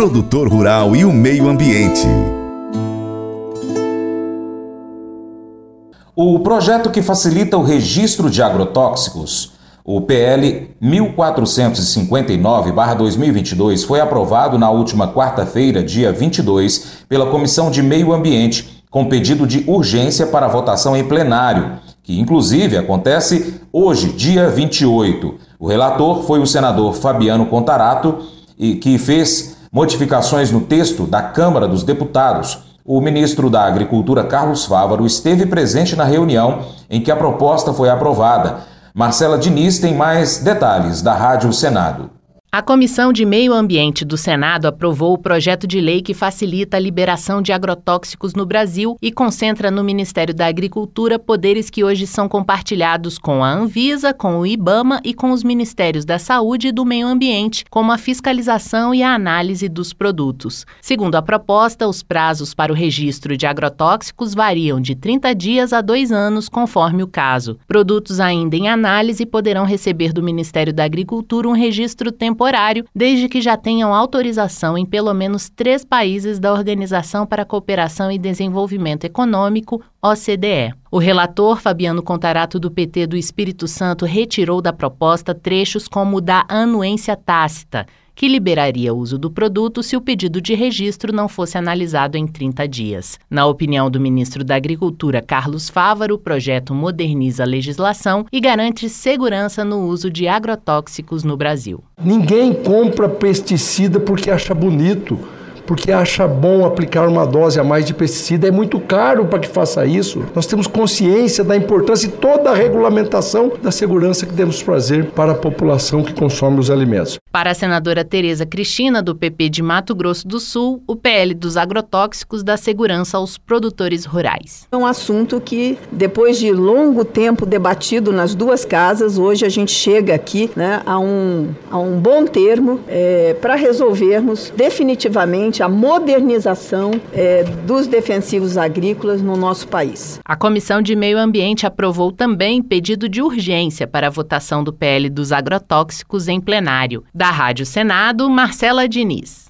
produtor rural e o meio ambiente. O projeto que facilita o registro de agrotóxicos, o PL 1459-2022, foi aprovado na última quarta-feira, dia 22, pela Comissão de Meio Ambiente, com pedido de urgência para votação em plenário, que inclusive acontece hoje, dia 28. O relator foi o senador Fabiano Contarato, que fez modificações no texto da Câmara dos Deputados o ministro da Agricultura, Carlos Fávaro, esteve presente na reunião em que a proposta foi aprovada. Marcela Diniz tem mais detalhes da Rádio Senado. A Comissão de Meio Ambiente do Senado aprovou o projeto de lei que facilita a liberação de agrotóxicos no Brasil e concentra no Ministério da Agricultura poderes que hoje são compartilhados com a Anvisa, com o IBAMA e com os Ministérios da Saúde e do Meio Ambiente, como a fiscalização e a análise dos produtos. Segundo a proposta, os prazos para o registro de agrotóxicos variam de 30 dias a dois anos, conforme o caso. Produtos ainda em análise poderão receber do Ministério da Agricultura um registro temporário temporário, desde que já tenham autorização em pelo menos três países da Organização para a Cooperação e Desenvolvimento Econômico, OCDE. O relator Fabiano Contarato do PT do Espírito Santo retirou da proposta trechos como o da anuência tácita, que liberaria o uso do produto se o pedido de registro não fosse analisado em 30 dias. Na opinião do ministro da Agricultura, Carlos Fávaro, o projeto moderniza a legislação e garante segurança no uso de agrotóxicos no Brasil. Ninguém compra pesticida porque acha bonito porque acha bom aplicar uma dose a mais de pesticida. É muito caro para que faça isso. Nós temos consciência da importância e toda a regulamentação da segurança que devemos fazer para a população que consome os alimentos. Para a senadora Tereza Cristina, do PP de Mato Grosso do Sul, o PL dos agrotóxicos dá segurança aos produtores rurais. É um assunto que, depois de longo tempo debatido nas duas casas, hoje a gente chega aqui né, a, um, a um bom termo é, para resolvermos definitivamente a modernização é, dos defensivos agrícolas no nosso país. A Comissão de Meio Ambiente aprovou também pedido de urgência para a votação do PL dos agrotóxicos em plenário. Da Rádio Senado, Marcela Diniz.